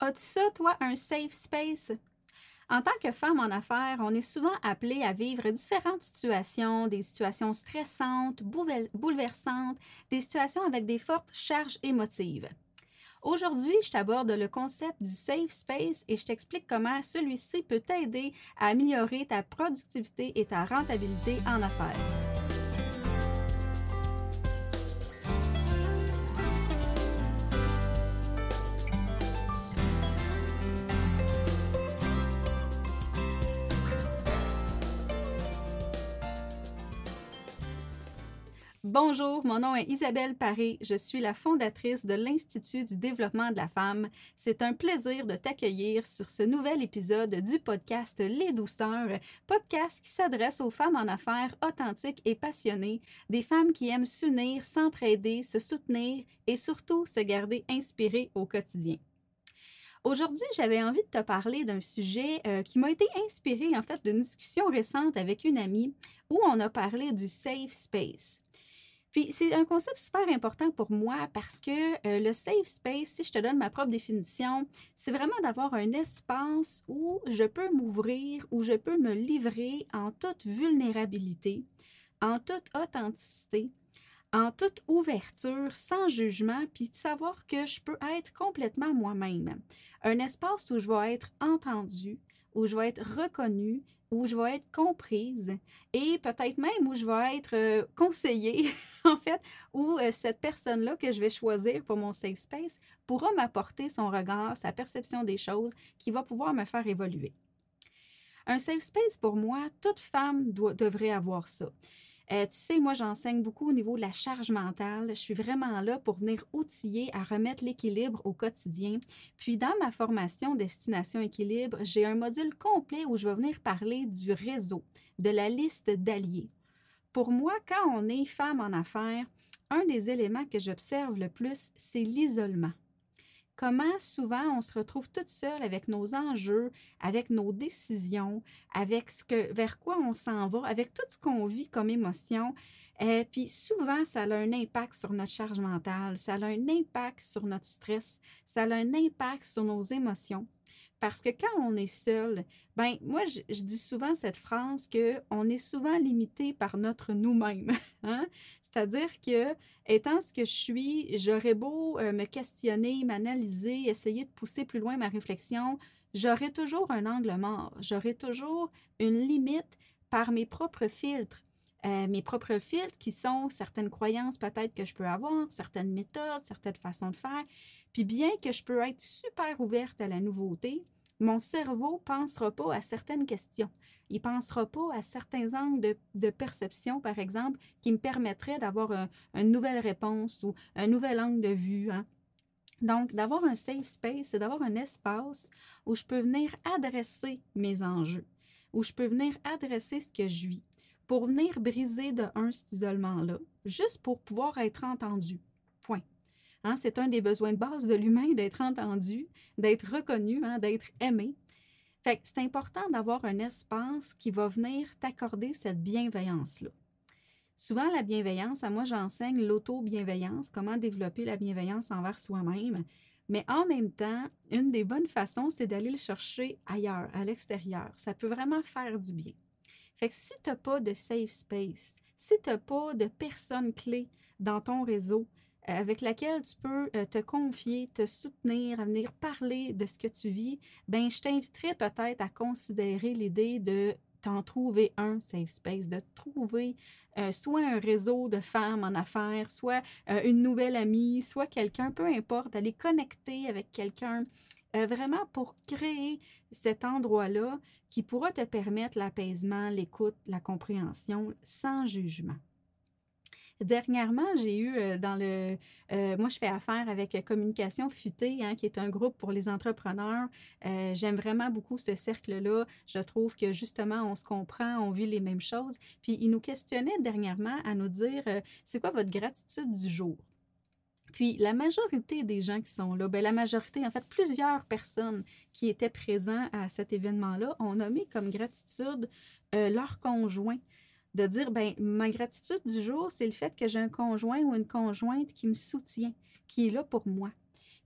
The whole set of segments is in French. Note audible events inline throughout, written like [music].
As-tu ça, toi, un safe space? En tant que femme en affaires, on est souvent appelé à vivre différentes situations, des situations stressantes, bouleversantes, des situations avec des fortes charges émotives. Aujourd'hui, je t'aborde le concept du safe space et je t'explique comment celui-ci peut t'aider à améliorer ta productivité et ta rentabilité en affaires. Bonjour, mon nom est Isabelle Paré. Je suis la fondatrice de l'Institut du développement de la femme. C'est un plaisir de t'accueillir sur ce nouvel épisode du podcast Les douceurs, podcast qui s'adresse aux femmes en affaires authentiques et passionnées, des femmes qui aiment s'unir, s'entraider, se soutenir et surtout se garder inspirées au quotidien. Aujourd'hui, j'avais envie de te parler d'un sujet euh, qui m'a été inspiré en fait d'une discussion récente avec une amie où on a parlé du safe space. Puis c'est un concept super important pour moi parce que euh, le safe space, si je te donne ma propre définition, c'est vraiment d'avoir un espace où je peux m'ouvrir, où je peux me livrer en toute vulnérabilité, en toute authenticité, en toute ouverture, sans jugement, puis de savoir que je peux être complètement moi-même. Un espace où je vais être entendue, où je vais être reconnue, où je vais être comprise et peut-être même où je vais être euh, conseillée, [laughs] en fait, où euh, cette personne-là que je vais choisir pour mon safe space pourra m'apporter son regard, sa perception des choses qui va pouvoir me faire évoluer. Un safe space, pour moi, toute femme doit, devrait avoir ça. Euh, tu sais, moi, j'enseigne beaucoup au niveau de la charge mentale. Je suis vraiment là pour venir outiller à remettre l'équilibre au quotidien. Puis, dans ma formation Destination Équilibre, j'ai un module complet où je vais venir parler du réseau, de la liste d'alliés. Pour moi, quand on est femme en affaires, un des éléments que j'observe le plus, c'est l'isolement comment souvent on se retrouve toute seule avec nos enjeux, avec nos décisions, avec ce que, vers quoi on s'en va, avec tout ce qu'on vit comme émotion. Et euh, puis souvent, ça a un impact sur notre charge mentale, ça a un impact sur notre stress, ça a un impact sur nos émotions. Parce que quand on est seul, ben moi, je, dis souvent cette phrase que on est souvent limité par notre nous-mêmes. [laughs] Hein? C'est-à-dire que, étant ce que je suis, j'aurais beau euh, me questionner, m'analyser, essayer de pousser plus loin ma réflexion, j'aurai toujours un angle mort, j'aurai toujours une limite par mes propres filtres. Euh, mes propres filtres qui sont certaines croyances peut-être que je peux avoir, certaines méthodes, certaines façons de faire. Puis bien que je peux être super ouverte à la nouveauté, mon cerveau ne pensera pas à certaines questions. Il ne pensera pas à certains angles de, perception, par exemple, qui me permettraient d'avoir une nouvelle réponse ou un nouvel angle de vue. Hein. Donc, d'avoir un safe space, c'est d'avoir un espace où je peux venir adresser mes enjeux, où je peux venir adresser ce que je vis, pour venir briser de un cet isolement-là, juste pour pouvoir être entendu. Point. Hein, c'est un des besoins de base de l'humain d'être entendu, d'être reconnu, hein, d'être aimé. C'est important d'avoir un espace qui va venir t'accorder cette bienveillance-là. Souvent, la bienveillance, à moi, j'enseigne l'auto-bienveillance, comment développer la bienveillance envers soi-même. Mais en même temps, une des bonnes façons, c'est d'aller le chercher ailleurs, à l'extérieur. Ça peut vraiment faire du bien. Fait que si tu n'as pas de safe space, si tu n'as pas de personnes clés dans ton réseau euh, avec laquelle tu peux euh, te confier, te soutenir, venir parler de ce que tu vis, ben je t'inviterais peut-être à considérer l'idée de t'en trouver un safe space, de trouver euh, soit un réseau de femmes en affaires, soit une nouvelle amie, soit quelqu'un, peu importe, d'aller connecter avec quelqu'un euh, vraiment pour créer cet endroit-là qui pourra te permettre l'apaisement, l'écoute, la compréhension sans jugement. Dernièrement, j'ai eu euh, dans le... Euh, moi, je fais affaire avec Communication Futée, hein, qui est un groupe pour les entrepreneurs. J'aime vraiment beaucoup ce cercle-là. Je trouve que justement, on se comprend, on vit les mêmes choses. Puis, ils nous questionnaient dernièrement à nous dire, c'est quoi votre gratitude du jour? Puis la majorité des gens qui sont là, bien, la majorité, en fait, plusieurs personnes qui étaient présents à cet événement-là ont nommé comme gratitude euh, leur conjoint. De dire, ben ma gratitude du jour, c'est le fait que j'ai un conjoint ou une conjointe qui me soutient, qui est là pour moi.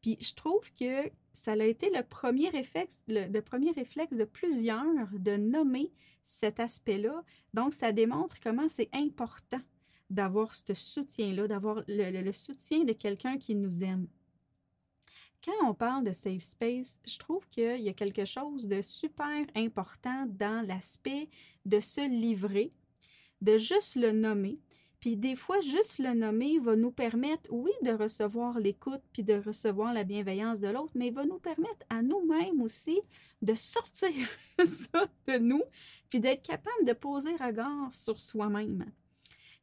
Puis je trouve que ça a été le premier réflexe, le, premier réflexe de plusieurs de nommer cet aspect-là. Donc, ça démontre comment c'est important d'avoir ce soutien-là, d'avoir le, soutien de quelqu'un qui nous aime. Quand on parle de safe space, je trouve qu'il y a quelque chose de super important dans l'aspect de se livrer, de juste le nommer, puis des fois, juste le nommer va nous permettre, oui, de recevoir l'écoute puis de recevoir la bienveillance de l'autre, mais il va nous permettre à nous-mêmes aussi de sortir [laughs] ça de nous puis d'être capable de poser regard sur soi-même.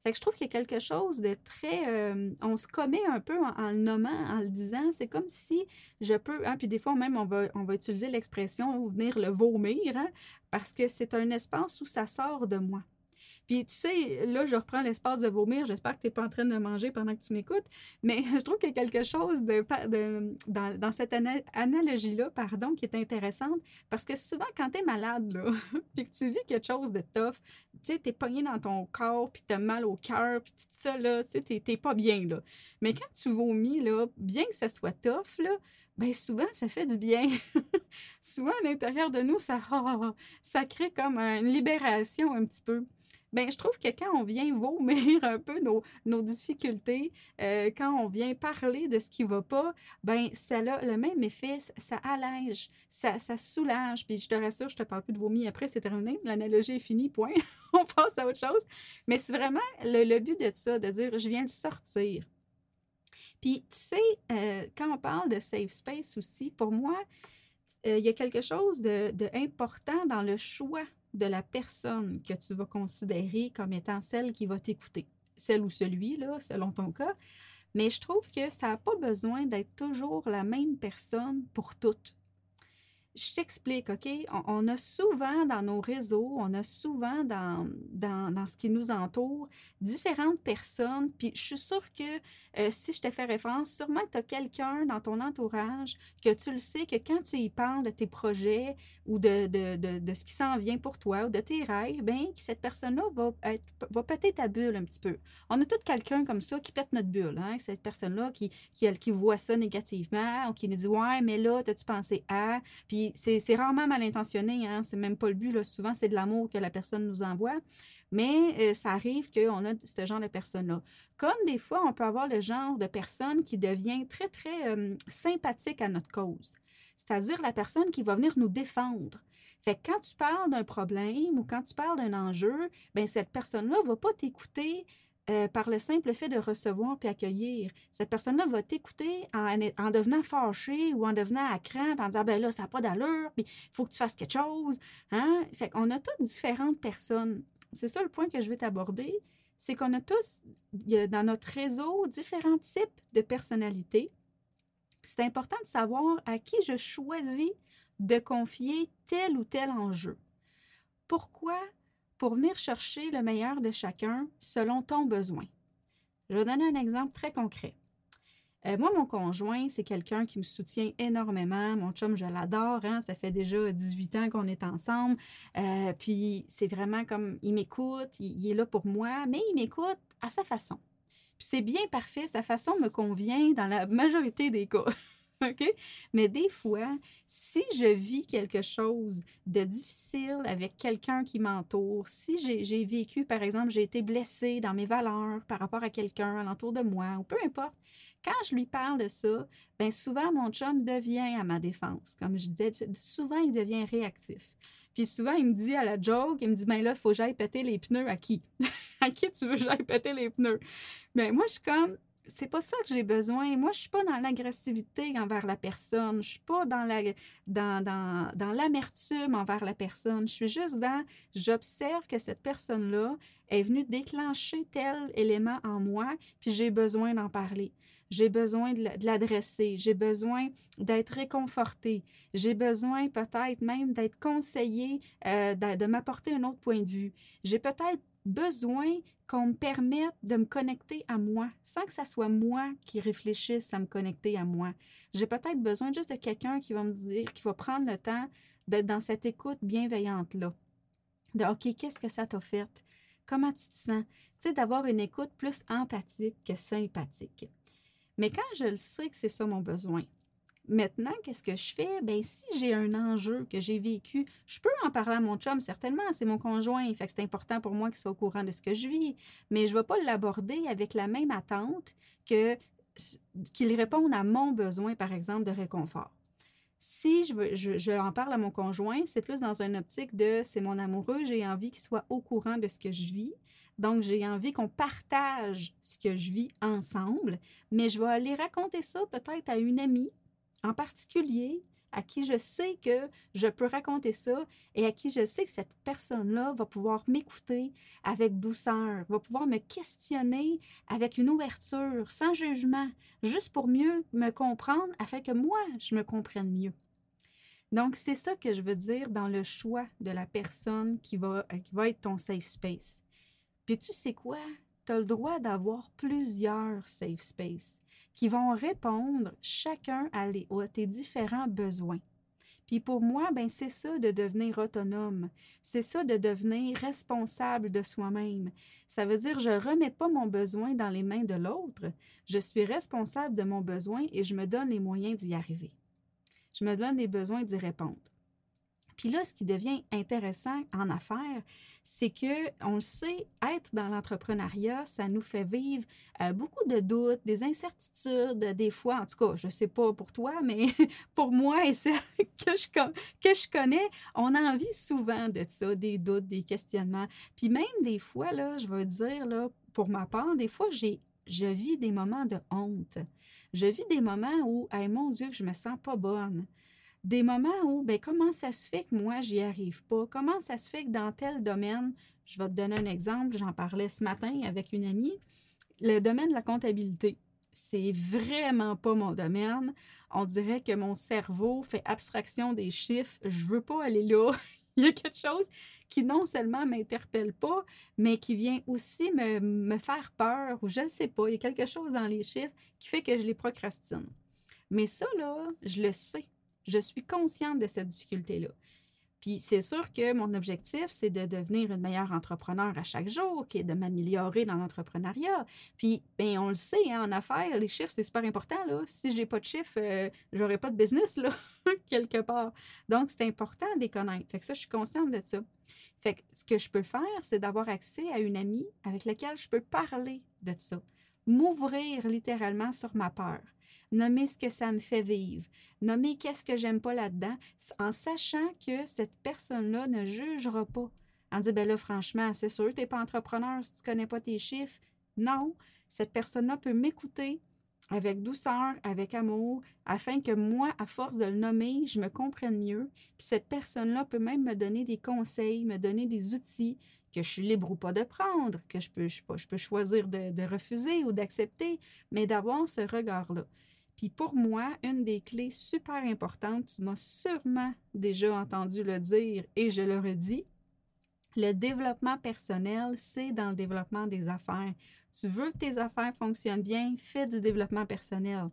Fait que je trouve qu'il y a quelque chose de très... Euh, on se commet un peu en, le nommant, en le disant. C'est comme si je peux... Hein, puis des fois même, on va, on va utiliser l'expression « venir le vomir hein, parce que c'est un espace où ça sort de moi. Puis tu sais, là, je reprends l'espace de vomir. J'espère que tu n'es pas en train de manger pendant que tu m'écoutes. Mais [laughs] je trouve qu'il y a quelque chose de, dans, cette analogie-là, pardon, qui est intéressante. Parce que souvent, quand tu es malade, là, [laughs] puis que tu vis quelque chose de tough, tu sais, tu es pogné dans ton corps, puis tu as mal au cœur, puis tout ça, là, tu sais, tu pas bien, là. Mais quand tu vomis, là, bien que ça soit tough, là, ben souvent, ça fait du bien. [laughs] souvent, à l'intérieur de nous, ça, ça crée comme une libération un petit peu. Bien, je trouve que quand on vient vomir [laughs] un peu nos, nos difficultés, euh, quand on vient parler de ce qui ne va pas, ben ça a le même effet, ça, allège, ça, soulage. Puis je te rassure, je ne te parle plus de vomi après, c'est terminé, l'analogie est finie, point. [laughs] on passe à autre chose. Mais c'est vraiment le, but de ça, de dire je viens le sortir. Puis tu sais, euh, quand on parle de safe space aussi, pour moi, euh, il y a quelque chose de, de important dans le choix de la personne que tu vas considérer comme étant celle qui va t'écouter, celle ou celui, là, selon ton cas. Mais je trouve que ça n'a pas besoin d'être toujours la même personne pour toutes je t'explique, OK? On, a souvent dans nos réseaux, on a souvent dans, dans, ce qui nous entoure différentes personnes. Puis je suis sûre que euh, si je te fais référence, sûrement que tu as quelqu'un dans ton entourage que tu le sais que quand tu y parles de tes projets ou de, de, de, ce qui s'en vient pour toi ou de tes rêves, bien, que cette personne-là va, va péter ta bulle un petit peu. On a tout quelqu'un comme ça qui pète notre bulle, hein? Cette personne-là qui, qui, qui voit ça négativement ou qui nous dit Ouais, mais là, as-tu pensé à? Puis c'est rarement mal intentionné, hein? c'est même pas le but. Souvent, c'est de l'amour que la personne nous envoie. Mais euh, ça arrive qu'on a ce genre de personnes-là. Comme des fois, on peut avoir le genre de personne qui devient très, très euh, sympathique à notre cause. C'est-à-dire la personne qui va venir nous défendre. Fait que quand tu parles d'un problème ou quand tu parles d'un enjeu, ben cette personne-là ne va pas t'écouter euh, par le simple fait de recevoir puis accueillir. Cette personne-là va t'écouter en, en, devenant fâchée ou en devenant à crainte, en disant ben là, ça n'a pas d'allure, puis il faut que tu fasses quelque chose. Hein? Fait qu'on a toutes différentes personnes. C'est ça le point que je veux t'aborder. C'est qu'on a tous, dans notre réseau, différents types de personnalités. C'est important de savoir à qui je choisis de confier tel ou tel enjeu. Pourquoi pour venir chercher le meilleur de chacun selon ton besoin. Je vais donner un exemple très concret. Euh, moi, mon conjoint, c'est quelqu'un qui me soutient énormément. Mon chum, je l'adore. Hein? Ça fait déjà 18 ans qu'on est ensemble. Euh, puis c'est vraiment comme, il m'écoute, il, est là pour moi, mais il m'écoute à sa façon. Puis c'est bien parfait, sa façon me convient dans la majorité des cas. [laughs] [laughs] OK? Mais des fois, si je vis quelque chose de difficile avec quelqu'un qui m'entoure, si j'ai vécu, par exemple, j'ai été blessée dans mes valeurs par rapport à quelqu'un alentour de moi, ou peu importe, quand je lui parle de ça, bien souvent, mon chum devient à ma défense. Comme je disais, souvent, il devient réactif. Puis souvent, il me dit à la joke, il me dit, ben là, il faut que j'aille péter les pneus à qui? [laughs] à qui tu veux que j'aille péter les pneus? Mais ben, moi, je suis comme, c'est pas ça que j'ai besoin. Moi, je suis pas dans l'agressivité envers la personne. Je suis pas dans la dans, dans, dans l'amertume envers la personne. Je suis juste dans j'observe que cette personne-là est venue déclencher tel élément en moi, puis j'ai besoin d'en parler. J'ai besoin de l'adresser, j'ai besoin d'être réconforté, j'ai besoin peut-être même d'être conseillé, euh, de, de m'apporter un autre point de vue. J'ai peut-être besoin qu'on me permette de me connecter à moi, sans que ce soit moi qui réfléchisse à me connecter à moi. J'ai peut-être besoin juste de quelqu'un qui va me dire, qui va prendre le temps d'être dans cette écoute bienveillante-là. De OK, qu'est-ce que ça t'a fait? Comment tu te sens? Tu sais, d'avoir une écoute plus empathique que sympathique. Mais quand je le sais que c'est ça mon besoin, Maintenant, qu'est-ce que je fais? Ben, si j'ai un enjeu que j'ai vécu, je peux en parler à mon chum, certainement, c'est mon conjoint, fait que c'est important pour moi qu'il soit au courant de ce que je vis, mais je ne vais pas l'aborder avec la même attente que qu'il réponde à mon besoin, par exemple, de réconfort. Si je, veux, je, en parle à mon conjoint, c'est plus dans une optique de c'est mon amoureux, j'ai envie qu'il soit au courant de ce que je vis. Donc, j'ai envie qu'on partage ce que je vis ensemble, mais je vais aller raconter ça peut-être à une amie en particulier à qui je sais que je peux raconter ça et à qui je sais que cette personne-là va pouvoir m'écouter avec douceur, va pouvoir me questionner avec une ouverture, sans jugement, juste pour mieux me comprendre afin que moi, je me comprenne mieux. Donc, c'est ça que je veux dire dans le choix de la personne qui va, qui va être ton safe space. Puis tu sais quoi? Tu as le droit d'avoir plusieurs safe spaces qui vont répondre chacun à, tes différents besoins. Puis pour moi, ben c'est ça de devenir autonome. C'est ça de devenir responsable de soi-même. Ça veut dire je remets pas mon besoin dans les mains de l'autre. Je suis responsable de mon besoin et je me donne les moyens d'y arriver. Je me donne les besoins d'y répondre. Puis là, ce qui devient intéressant en affaires, c'est que on le sait, être dans l'entrepreneuriat, ça nous fait vivre euh, beaucoup de doutes, des incertitudes, des fois, en tout cas, je sais pas pour toi, mais [laughs] pour moi et celles [laughs] que je, que je connais, on a envie souvent de ça, des doutes, des questionnements. Puis même des fois, là, je veux dire, là, pour ma part, des fois, j'ai je vis des moments de honte. Je vis des moments où, hey, mon Dieu, je me sens pas bonne des moments où, ben, comment ça se fait que moi, j'y arrive pas? Comment ça se fait que dans tel domaine, je vais te donner un exemple, j'en parlais ce matin avec une amie, le domaine de la comptabilité. C'est vraiment pas mon domaine. On dirait que mon cerveau fait abstraction des chiffres. Je veux pas aller là. [laughs] il y a quelque chose qui non seulement m'interpelle pas, mais qui vient aussi me, me faire peur ou je ne sais pas. Il y a quelque chose dans les chiffres qui fait que je les procrastine. Mais ça, là, je le sais. Je suis consciente de cette difficulté-là. Puis c'est sûr que mon objectif, c'est de devenir une meilleure entrepreneur à chaque jour, qui est de m'améliorer dans l'entrepreneuriat. Puis, bien, on le sait, hein, en affaires, les chiffres, c'est super important. Là. Si j'ai pas de chiffres, euh, j'aurai pas de business, là, [laughs] quelque part. Donc, c'est important de les connaître. Fait que ça, je suis consciente de ça. Fait que ce que je peux faire, c'est d'avoir accès à une amie avec laquelle je peux parler de ça. M'ouvrir littéralement sur ma peur nommer ce que ça me fait vivre, nommer qu'est-ce que j'aime pas là-dedans, en sachant que cette personne-là ne jugera pas. En disant, ben là, franchement, c'est sûr, tu n'es pas entrepreneur si tu connais pas tes chiffres. Non, cette personne-là peut m'écouter avec douceur, avec amour, afin que moi, à force de le nommer, je me comprenne mieux. Puis cette personne-là peut même me donner des conseils, me donner des outils que je suis libre ou pas de prendre, que je peux, je peux choisir de, de refuser ou d'accepter, mais d'avoir ce regard-là. Puis pour moi, une des clés super importantes, tu m'as sûrement déjà entendu le dire et je le redis, le développement personnel, c'est dans le développement des affaires. Tu veux que tes affaires fonctionnent bien, fais du développement personnel.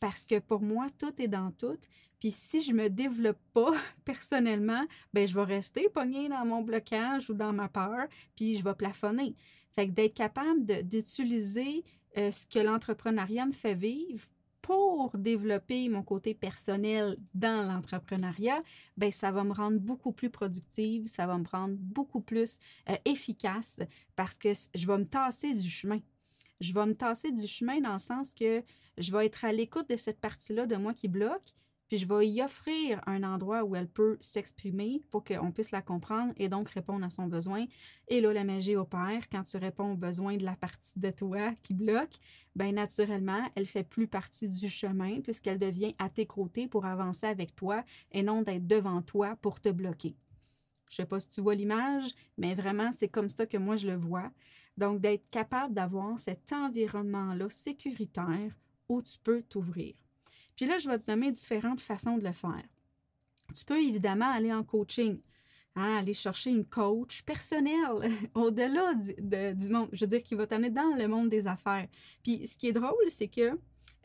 Parce que pour moi, tout est dans tout. Puis si je me développe pas [laughs] personnellement, ben je vais rester pogné dans mon blocage ou dans ma peur, puis je vais plafonner. Fait que d'être capable d'utiliser euh, ce que l'entrepreneuriat me fait vivre pour développer mon côté personnel dans l'entrepreneuriat, ben ça va me rendre beaucoup plus productive, ça va me rendre beaucoup plus euh, efficace parce que je vais me tasser du chemin. Je vais me tasser du chemin dans le sens que je vais être à l'écoute de cette partie-là de moi qui bloque, puis je vais y offrir un endroit où elle peut s'exprimer pour qu'on puisse la comprendre et donc répondre à son besoin. Et là, la magie opère. Quand tu réponds aux besoins de la partie de toi qui bloque, bien naturellement, elle fait plus partie du chemin puisqu'elle devient à tes côtés pour avancer avec toi et non d'être devant toi pour te bloquer. Je sais pas si tu vois l'image, mais vraiment, c'est comme ça que moi je le vois. Donc, d'être capable d'avoir cet environnement-là sécuritaire où tu peux t'ouvrir. Puis là, je vais te nommer différentes façons de le faire. Tu peux évidemment aller en coaching. Hein, aller chercher une coach personnelle [laughs] au-delà du, monde, je veux dire, qui va t'amener dans le monde des affaires. Puis ce qui est drôle, c'est que,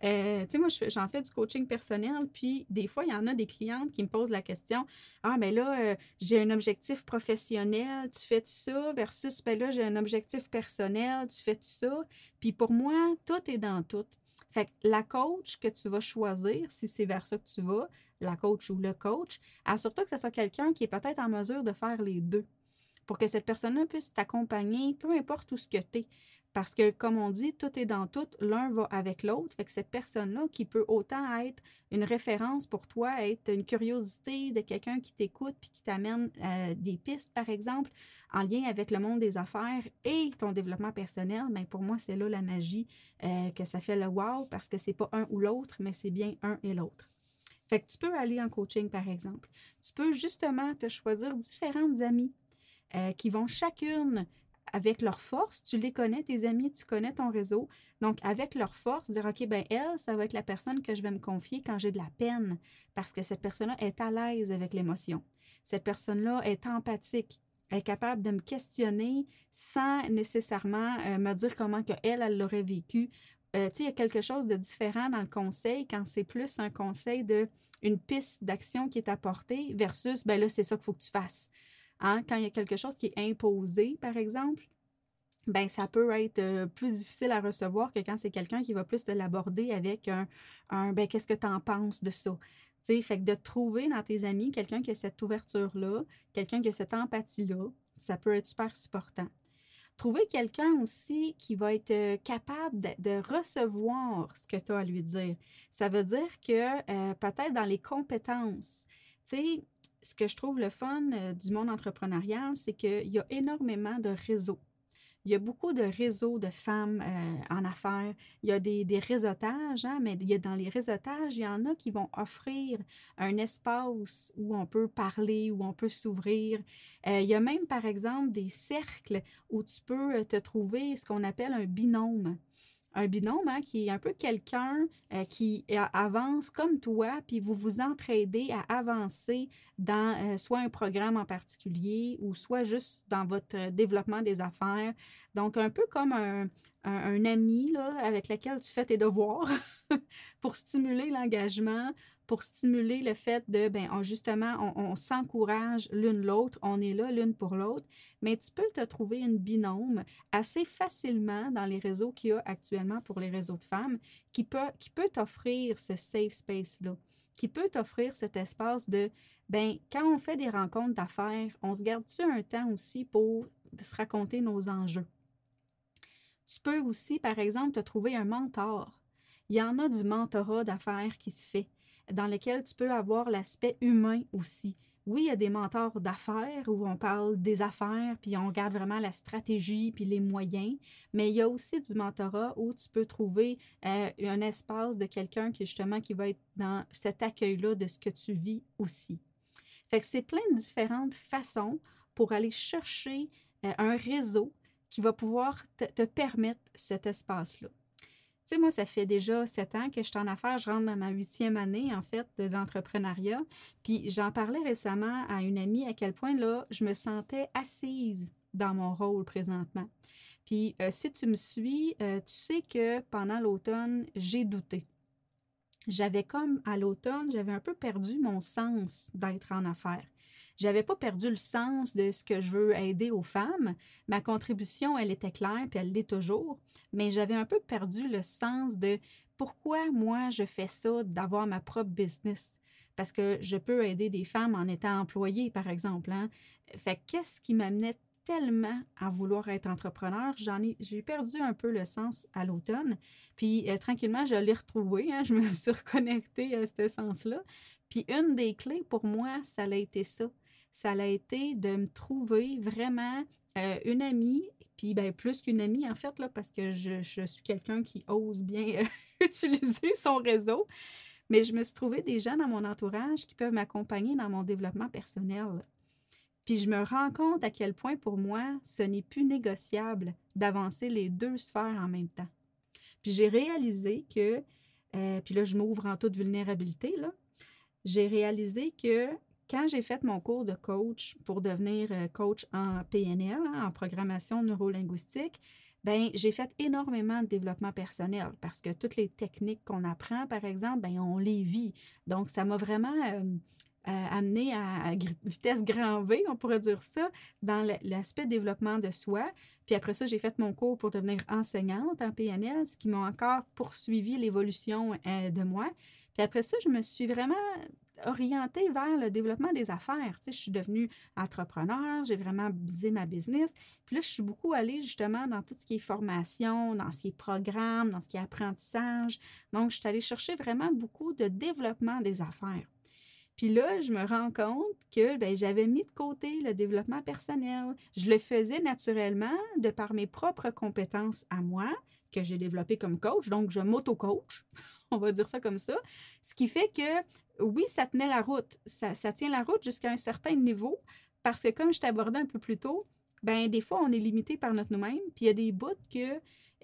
euh, tu sais, moi, j'en fais du coaching personnel, puis des fois, il y en a des clientes qui me posent la question Ah, ben là, euh, j'ai un objectif professionnel, tu fais ça, versus, ben là, j'ai un objectif personnel, tu fais ça. Puis pour moi, tout est dans tout. Fait que la coach que tu vas choisir, si c'est vers ça que tu vas, la coach ou le coach, assure-toi que ce soit quelqu'un qui est peut-être en mesure de faire les deux pour que cette personne-là puisse t'accompagner, peu importe où ce que tu es. Parce que, comme on dit, tout est dans tout, l'un va avec l'autre. Fait que cette personne-là, qui peut autant être une référence pour toi, être une curiosité de quelqu'un qui t'écoute puis qui t'amène euh, des pistes, par exemple, en lien avec le monde des affaires et ton développement personnel, mais ben, pour moi, c'est là la magie euh, que ça fait le wow parce que c'est pas un ou l'autre, mais c'est bien un et l'autre. Fait que tu peux aller en coaching, par exemple. Tu peux justement te choisir différentes amies euh, qui vont chacune avec leur force, tu les connais, tes amis, tu connais ton réseau. Donc, avec leur force, dire, OK, ben elle, ça va être la personne que je vais me confier quand j'ai de la peine, parce que cette personne-là est à l'aise avec l'émotion. Cette personne-là est empathique, est capable de me questionner sans nécessairement euh, me dire comment elle, elle l'aurait vécu. Euh, tu sais, il y a quelque chose de différent dans le conseil quand c'est plus un conseil de une piste d'action qui est apportée versus, ben là, c'est ça qu'il faut que tu fasses. Hein, quand il y a quelque chose qui est imposé, par exemple, ben ça peut être euh, plus difficile à recevoir que quand c'est quelqu'un qui va plus te l'aborder avec un, un ben qu'est-ce que tu en penses de ça? sais, fait que de trouver dans tes amis quelqu'un qui a cette ouverture-là, quelqu'un qui a cette empathie-là, ça peut être super supportant. Trouver quelqu'un aussi qui va être euh, capable de, recevoir ce que tu as à lui dire. Ça veut dire que euh, peut-être dans les compétences, tu sais, ce que je trouve le fun euh, du monde entrepreneurial, c'est qu'il y a énormément de réseaux. Il y a beaucoup de réseaux de femmes euh, en affaires. Il y a des, réseautages, hein, mais il y a, dans les réseautages, il y en a qui vont offrir un espace où on peut parler, où on peut s'ouvrir. Euh, il y a même, par exemple, des cercles où tu peux te trouver ce qu'on appelle un binôme un binôme hein, qui est un peu quelqu'un euh, qui avance comme toi, puis vous vous entraidez à avancer dans euh, soit un programme en particulier ou soit juste dans votre développement des affaires. Donc, un peu comme un, un, ami là, avec lequel tu fais tes devoirs [laughs] pour stimuler l'engagement, pour stimuler le fait de, ben, justement, on, s'encourage l'une l'autre, on est là l'une pour l'autre, mais tu peux te trouver une binôme assez facilement dans les réseaux qu'il y a actuellement pour les réseaux de femmes qui peut, qui peut t'offrir ce safe space-là, qui peut t'offrir cet espace de, ben, quand on fait des rencontres d'affaires, on se garde-tu un temps aussi pour se raconter nos enjeux? Tu peux aussi, par exemple, te trouver un mentor. Il y en a du mentorat d'affaires qui se fait, dans lequel tu peux avoir l'aspect humain aussi. Oui, il y a des mentors d'affaires où on parle des affaires, puis on regarde vraiment la stratégie, puis les moyens, mais il y a aussi du mentorat où tu peux trouver euh, un espace de quelqu'un qui justement va être dans cet accueil-là de ce que tu vis aussi. Fait que c'est plein de différentes façons pour aller chercher euh, un réseau qui va pouvoir te, permettre cet espace-là. Tu sais, moi, ça fait déjà sept ans que je suis en affaires. Je rentre dans ma huitième année, en fait, de l'entrepreneuriat. Puis j'en parlais récemment à une amie à quel point, là, je me sentais assise dans mon rôle présentement. Puis euh, si tu me suis, euh, tu sais que pendant l'automne, j'ai douté. J'avais comme à l'automne, j'avais un peu perdu mon sens d'être en affaires. J'avais pas perdu le sens de ce que je veux aider aux femmes. Ma contribution, elle était claire, puis elle l'est toujours, mais j'avais un peu perdu le sens de pourquoi moi je fais ça, d'avoir ma propre business. Parce que je peux aider des femmes en étant employée, par exemple. Hein. Fait qu'est-ce qui m'amenait tellement à vouloir être entrepreneur, j'en ai, j'ai perdu un peu le sens à l'automne. Puis euh, tranquillement, je l'ai retrouvé. Hein, je me suis reconnectée à ce sens-là. Puis une des clés pour moi, ça a été ça ça a été de me trouver vraiment euh, une amie, puis ben, plus qu'une amie en fait, là, parce que je, suis quelqu'un qui ose bien euh, [laughs] utiliser son réseau. Mais je me suis trouvé des gens dans mon entourage qui peuvent m'accompagner dans mon développement personnel. Puis je me rends compte à quel point pour moi, ce n'est plus négociable d'avancer les deux sphères en même temps. Puis j'ai réalisé que, euh, puis là je m'ouvre en toute vulnérabilité, là, j'ai réalisé que quand j'ai fait mon cours de coach pour devenir euh, coach en PNL, hein, en programmation neurolinguistique, ben j'ai fait énormément de développement personnel parce que toutes les techniques qu'on apprend, par exemple, ben on les vit. Donc, ça m'a vraiment euh, amené à, vitesse grand V, on pourrait dire ça, dans l'aspect développement de soi. Puis après ça, j'ai fait mon cours pour devenir enseignante en PNL, ce qui m'a encore poursuivi l'évolution euh, de moi. Puis après ça, je me suis vraiment orientée vers le développement des affaires. Tu sais, je suis devenue entrepreneur, j'ai vraiment visé ma business. Puis là, je suis beaucoup allée justement dans tout ce qui est formation, dans ce qui est programme, dans ce qui est apprentissage. Donc, je suis allée chercher vraiment beaucoup de développement des affaires. Puis là, je me rends compte que ben, j'avais mis de côté le développement personnel. Je le faisais naturellement de par mes propres compétences à moi, que j'ai développées comme coach. Donc, je m'auto-coach, [laughs] on va dire ça comme ça. Ce qui fait que, oui, ça tenait la route. Ça, tient la route jusqu'à un certain niveau parce que, comme je t'abordais un peu plus tôt, ben des fois, on est limité par notre nous-mêmes. Puis il y a des bouts que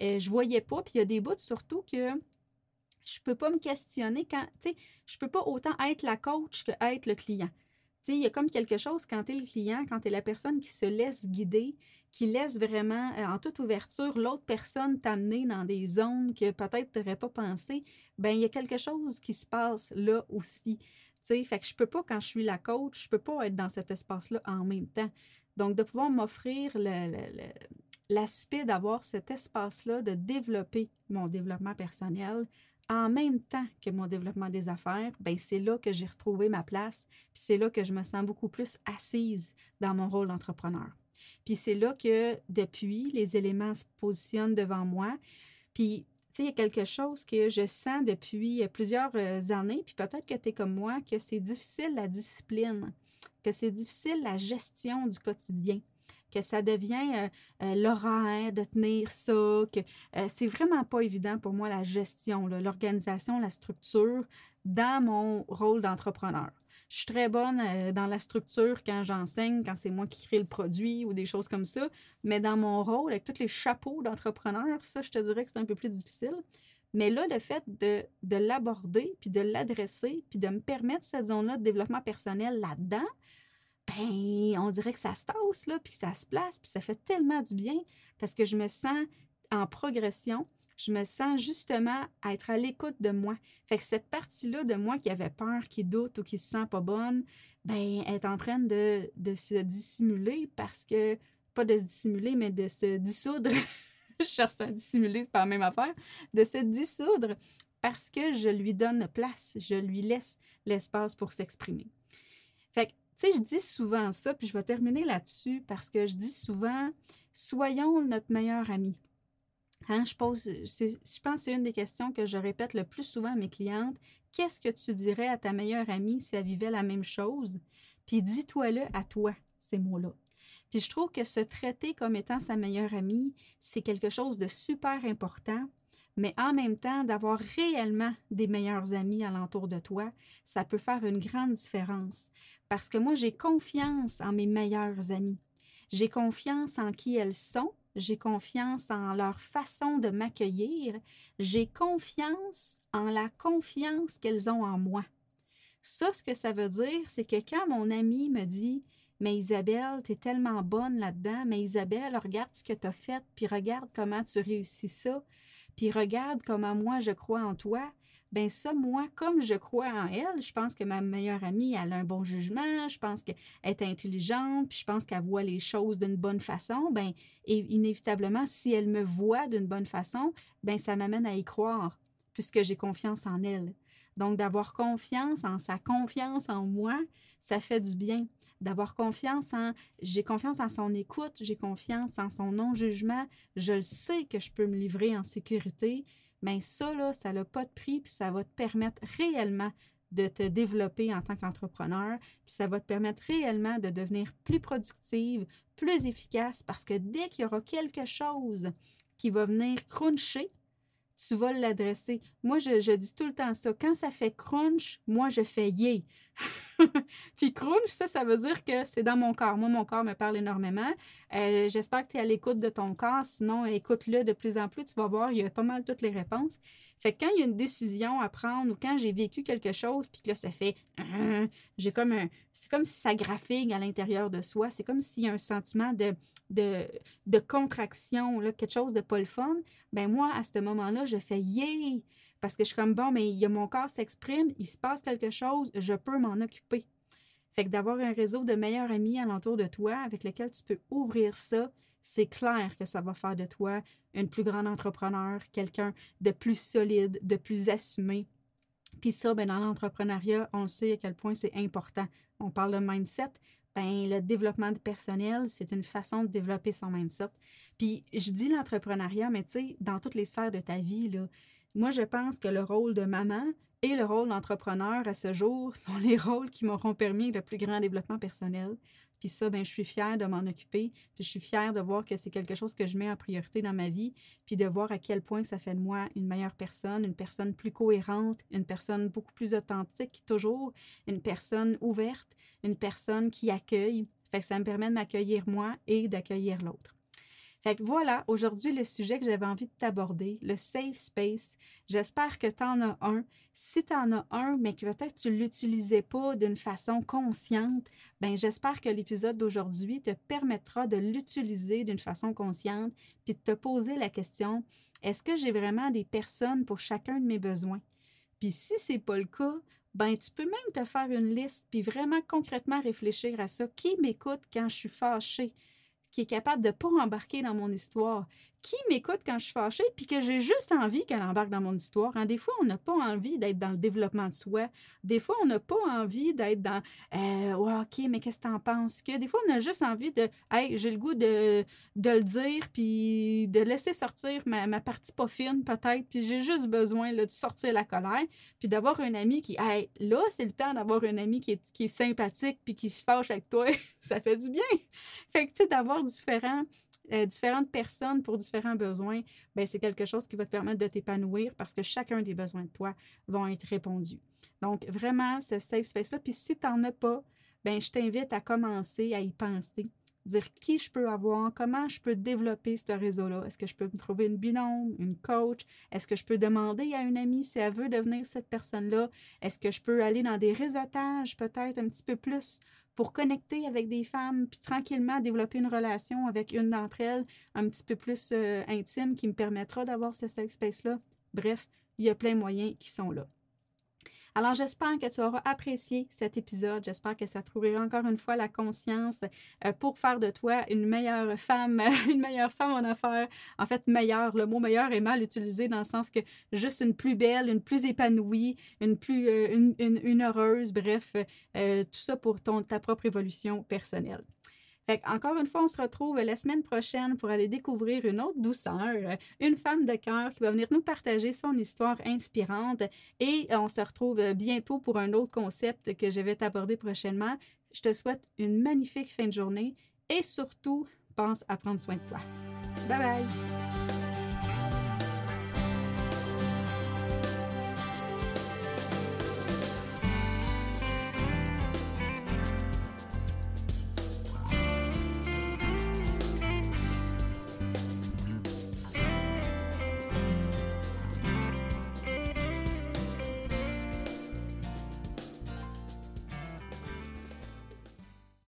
euh, je voyais pas. Puis il y a des bouts surtout que je peux pas me questionner quand, tu sais, je peux pas autant être la coach que être le client. Il y a comme quelque chose quand tu es le client, quand tu es la personne qui se laisse guider, qui laisse vraiment euh, en toute ouverture l'autre personne t'amener dans des zones que peut-être tu n'aurais pas pensé, ben il y a quelque chose qui se passe là aussi. Tu sais, fait que je peux pas, quand je suis la coach, je peux pas être dans cet espace-là en même temps. Donc, de pouvoir m'offrir l'aspect d'avoir cet espace-là, de développer mon développement personnel, en même temps que mon développement des affaires, ben c'est là que j'ai retrouvé ma place, puis c'est là que je me sens beaucoup plus assise dans mon rôle d'entrepreneur. Puis c'est là que depuis, les éléments se positionnent devant moi. Puis, tu sais, il y a quelque chose que je sens depuis plusieurs euh, années, puis peut-être que tu es comme moi, que c'est difficile la discipline, que c'est difficile la gestion du quotidien que ça devient euh, euh, de tenir ça, que euh, c'est vraiment pas évident pour moi la gestion, l'organisation, la structure dans mon rôle d'entrepreneur. Je suis très bonne dans la structure quand j'enseigne, quand c'est moi qui crée le produit ou des choses comme ça, mais dans mon rôle, avec tous les chapeaux d'entrepreneur, ça, je te dirais que c'est un peu plus difficile. Mais là, le fait de, de l'aborder, puis de l'adresser, puis de me permettre cette zone-là de développement personnel là-dedans, ben, on dirait que ça se tasse, là, puis ça se place, puis ça fait tellement du bien parce que je me sens en progression. Je me sens justement à être à l'écoute de moi. Fait que cette partie-là de moi qui avait peur, qui doute ou qui se sent pas bonne, ben, est en train de, de se dissimuler parce que, pas de se dissimuler, mais de se dissoudre. [laughs] je cherche à dissimuler, c'est pas la même affaire. De se dissoudre parce que je lui donne place, je lui laisse l'espace pour s'exprimer. Fait tu sais, je dis souvent ça, puis je vais terminer là-dessus parce que je dis souvent, soyons notre meilleur ami. Hein, je, pose, je pense que c'est une des questions que je répète le plus souvent à mes clientes. Qu'est-ce que tu dirais à ta meilleure amie si elle vivait la même chose? Puis dis-toi-le à toi, ces mots-là. Puis je trouve que se traiter comme étant sa meilleure amie, c'est quelque chose de super important mais en même temps, d'avoir réellement des meilleurs amis alentour de toi, ça peut faire une grande différence. Parce que moi, j'ai confiance en mes meilleurs amis. J'ai confiance en qui elles sont. J'ai confiance en leur façon de m'accueillir. J'ai confiance en la confiance qu'elles ont en moi. Ça, ce que ça veut dire, c'est que quand mon ami me dit mais Isabelle, tu es tellement bonne là-dedans. Mais Isabelle, regarde ce que tu as fait, puis regarde comment tu réussis ça puis regarde comment moi je crois en toi, ben ça, moi, comme je crois en elle, je pense que ma meilleure amie, elle a un bon jugement, je pense qu'elle est intelligente, puis je pense qu'elle voit les choses d'une bonne façon, ben et inévitablement, si elle me voit d'une bonne façon, ben ça m'amène à y croire, puisque j'ai confiance en elle. Donc, d'avoir confiance en sa confiance en moi, ça fait du bien d'avoir confiance en, j'ai confiance en son écoute, j'ai confiance en son non-jugement, je sais que je peux me livrer en sécurité, mais ça, là, ça n'a pas de prix, puis ça va te permettre réellement de te développer en tant qu'entrepreneur, puis ça va te permettre réellement de devenir plus productive, plus efficace, parce que dès qu'il y aura quelque chose qui va venir cruncher, tu vas l'adresser. Moi, je, dis tout le temps ça. Quand ça fait crunch, moi, je fais yé. [laughs] Puis crunch, ça, ça veut dire que c'est dans mon corps. Moi, mon corps me parle énormément. Euh, j'espère que tu es à l'écoute de ton corps. Sinon, écoute-le de plus en plus. Tu vas voir, il y a pas mal toutes les réponses. Fait que quand il y a une décision à prendre ou quand j'ai vécu quelque chose, puis que là, ça fait. J'ai comme un. C'est comme si ça graphique à l'intérieur de soi. C'est comme s'il y a un sentiment de, de, de contraction, quelque chose de pas le fun. Ben moi, à ce moment-là, je fais yeah! Parce que je suis comme bon, mais mon corps s'exprime, il se passe quelque chose, je peux m'en occuper. Fait que d'avoir un réseau de meilleurs amis alentour de toi avec lequel tu peux ouvrir ça, c'est clair que ça va faire de toi une plus grande entrepreneur, quelqu'un de plus solide, de plus assumé. Puis ça, ben, dans l'entrepreneuriat, on sait à quel point c'est important. On parle de mindset. Ben, le développement personnel, c'est une façon de développer son mindset. Puis je dis l'entrepreneuriat, mais tu sais, dans toutes les sphères de ta vie, là, moi, je pense que le rôle de maman et le rôle d'entrepreneur à ce jour sont les rôles qui m'auront permis le plus grand développement personnel. Puis ça, ben, je suis fière de m'en occuper. Puis je suis fière de voir que c'est quelque chose que je mets en priorité dans ma vie. Puis de voir à quel point ça fait de moi une meilleure personne, une personne plus cohérente, une personne beaucoup plus authentique, toujours, une personne ouverte, une personne qui accueille. Fait que ça me permet de m'accueillir moi et d'accueillir l'autre. Fait que voilà, aujourd'hui, le sujet que j'avais envie de t'aborder, le safe space. J'espère que tu en as un. Si tu en as un, mais que peut-être tu ne l'utilisais pas d'une façon consciente, ben j'espère que l'épisode d'aujourd'hui te permettra de l'utiliser d'une façon consciente, puis de te poser la question, est-ce que j'ai vraiment des personnes pour chacun de mes besoins? Puis si ce n'est pas le cas, ben tu peux même te faire une liste puis vraiment concrètement réfléchir à ça. Qui m'écoute quand je suis fâchée? Qui est capable de pas embarquer dans mon histoire, qui m'écoute quand je suis fâchée, puis que j'ai juste envie qu'elle embarque dans mon histoire. Hein. Des fois, on n'a pas envie d'être dans le développement de soi. Des fois, on n'a pas envie d'être dans euh, OK, mais qu'est-ce que tu en penses? Que? Des fois, on a juste envie de Hey, j'ai le goût de, de le dire, puis de laisser sortir ma, ma partie pas fine, peut-être, puis j'ai juste besoin là, de sortir la colère, puis d'avoir un ami qui, hey, là, c'est le temps d'avoir un ami qui est, qui est sympathique, puis qui se fâche avec toi. [laughs] ça fait du bien. Fait que, tu sais, d'avoir différents euh, différentes personnes pour différents besoins, ben, c'est quelque chose qui va te permettre de t'épanouir parce que chacun des besoins de toi vont être répondus. Donc, vraiment, ce safe space-là. Puis si tu n'en as pas, ben, je t'invite à commencer à y penser. Dire qui je peux avoir, comment je peux développer ce réseau-là. Est-ce que je peux me trouver une binôme, une coach? Est-ce que je peux demander à une amie si elle veut devenir cette personne-là? Est-ce que je peux aller dans des réseautages peut-être un petit peu plus pour connecter avec des femmes, puis tranquillement développer une relation avec une d'entre elles un petit peu plus euh, intime qui me permettra d'avoir ce safe space-là? Bref, il y a plein de moyens qui sont là. Alors, j'espère que tu auras apprécié cet épisode. J'espère que ça trouvera encore une fois la conscience euh, pour faire de toi une meilleure femme, [laughs] une meilleure femme en affaires. En fait, meilleure, le mot meilleur est mal utilisé dans le sens que juste une plus belle, une plus épanouie, une plus euh, une, heureuse, bref, euh, tout ça pour ton, ta propre évolution personnelle encore une fois, on se retrouve la semaine prochaine pour aller découvrir une autre douceur, une femme de cœur qui va venir nous partager son histoire inspirante. Et on se retrouve bientôt pour un autre concept que je vais t'aborder prochainement. Je te souhaite une magnifique fin de journée et surtout, pense à prendre soin de toi. Bye bye!